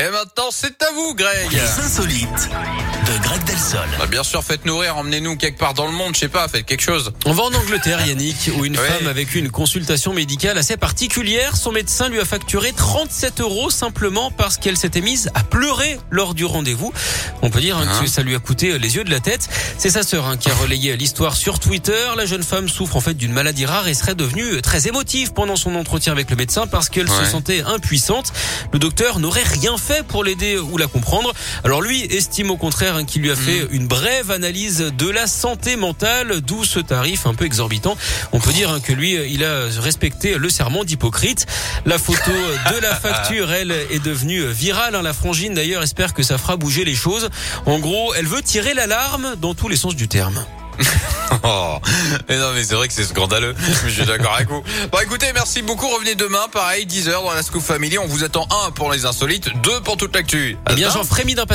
Et maintenant, c'est à vous, Greg. Les insolites de Greg Delsol. Bah, bien sûr, faites nourrir, emmenez-nous quelque part dans le monde, je sais pas, faites quelque chose. On va en Angleterre, Yannick, où une Oui. femme a vécu une consultation médicale assez particulière. Son médecin lui a facturé 37 euros simplement parce qu'elle s'était mise à pleurer lors du rendez-vous. On peut dire hein, Hein que ça lui a coûté les yeux de la tête. C'est sa sœur hein, qui a relayé l'histoire sur Twitter. La jeune femme souffre en fait d'une maladie rare et serait devenue très émotive pendant son entretien avec le médecin parce qu'elle se sentait impuissante. Le docteur n'aurait rien fait pour l'aider ou la comprendre. Alors lui estime au contraire hein, qu'il lui a fait Mm. une brève analyse de la santé mentale, d'où ce tarif un peu exorbitant. On peut dire hein, que lui, il a respecté le serment d'Hippocrate. La photo de la facture, elle, est devenue virale. hein. La frangine, d'ailleurs, espère que ça fera bouger les choses. En gros, elle veut tirer l'alarme dans tous les sens du terme. Oh. Mais non, mais c'est vrai que c'est scandaleux. Je suis d'accord avec vous. Bon, écoutez, merci beaucoup. Revenez demain, pareil, 10h dans la Scoop Family. On vous attend un pour les insolites, deux pour toute l'actu. Eh bien, j'en frémis d'impatience.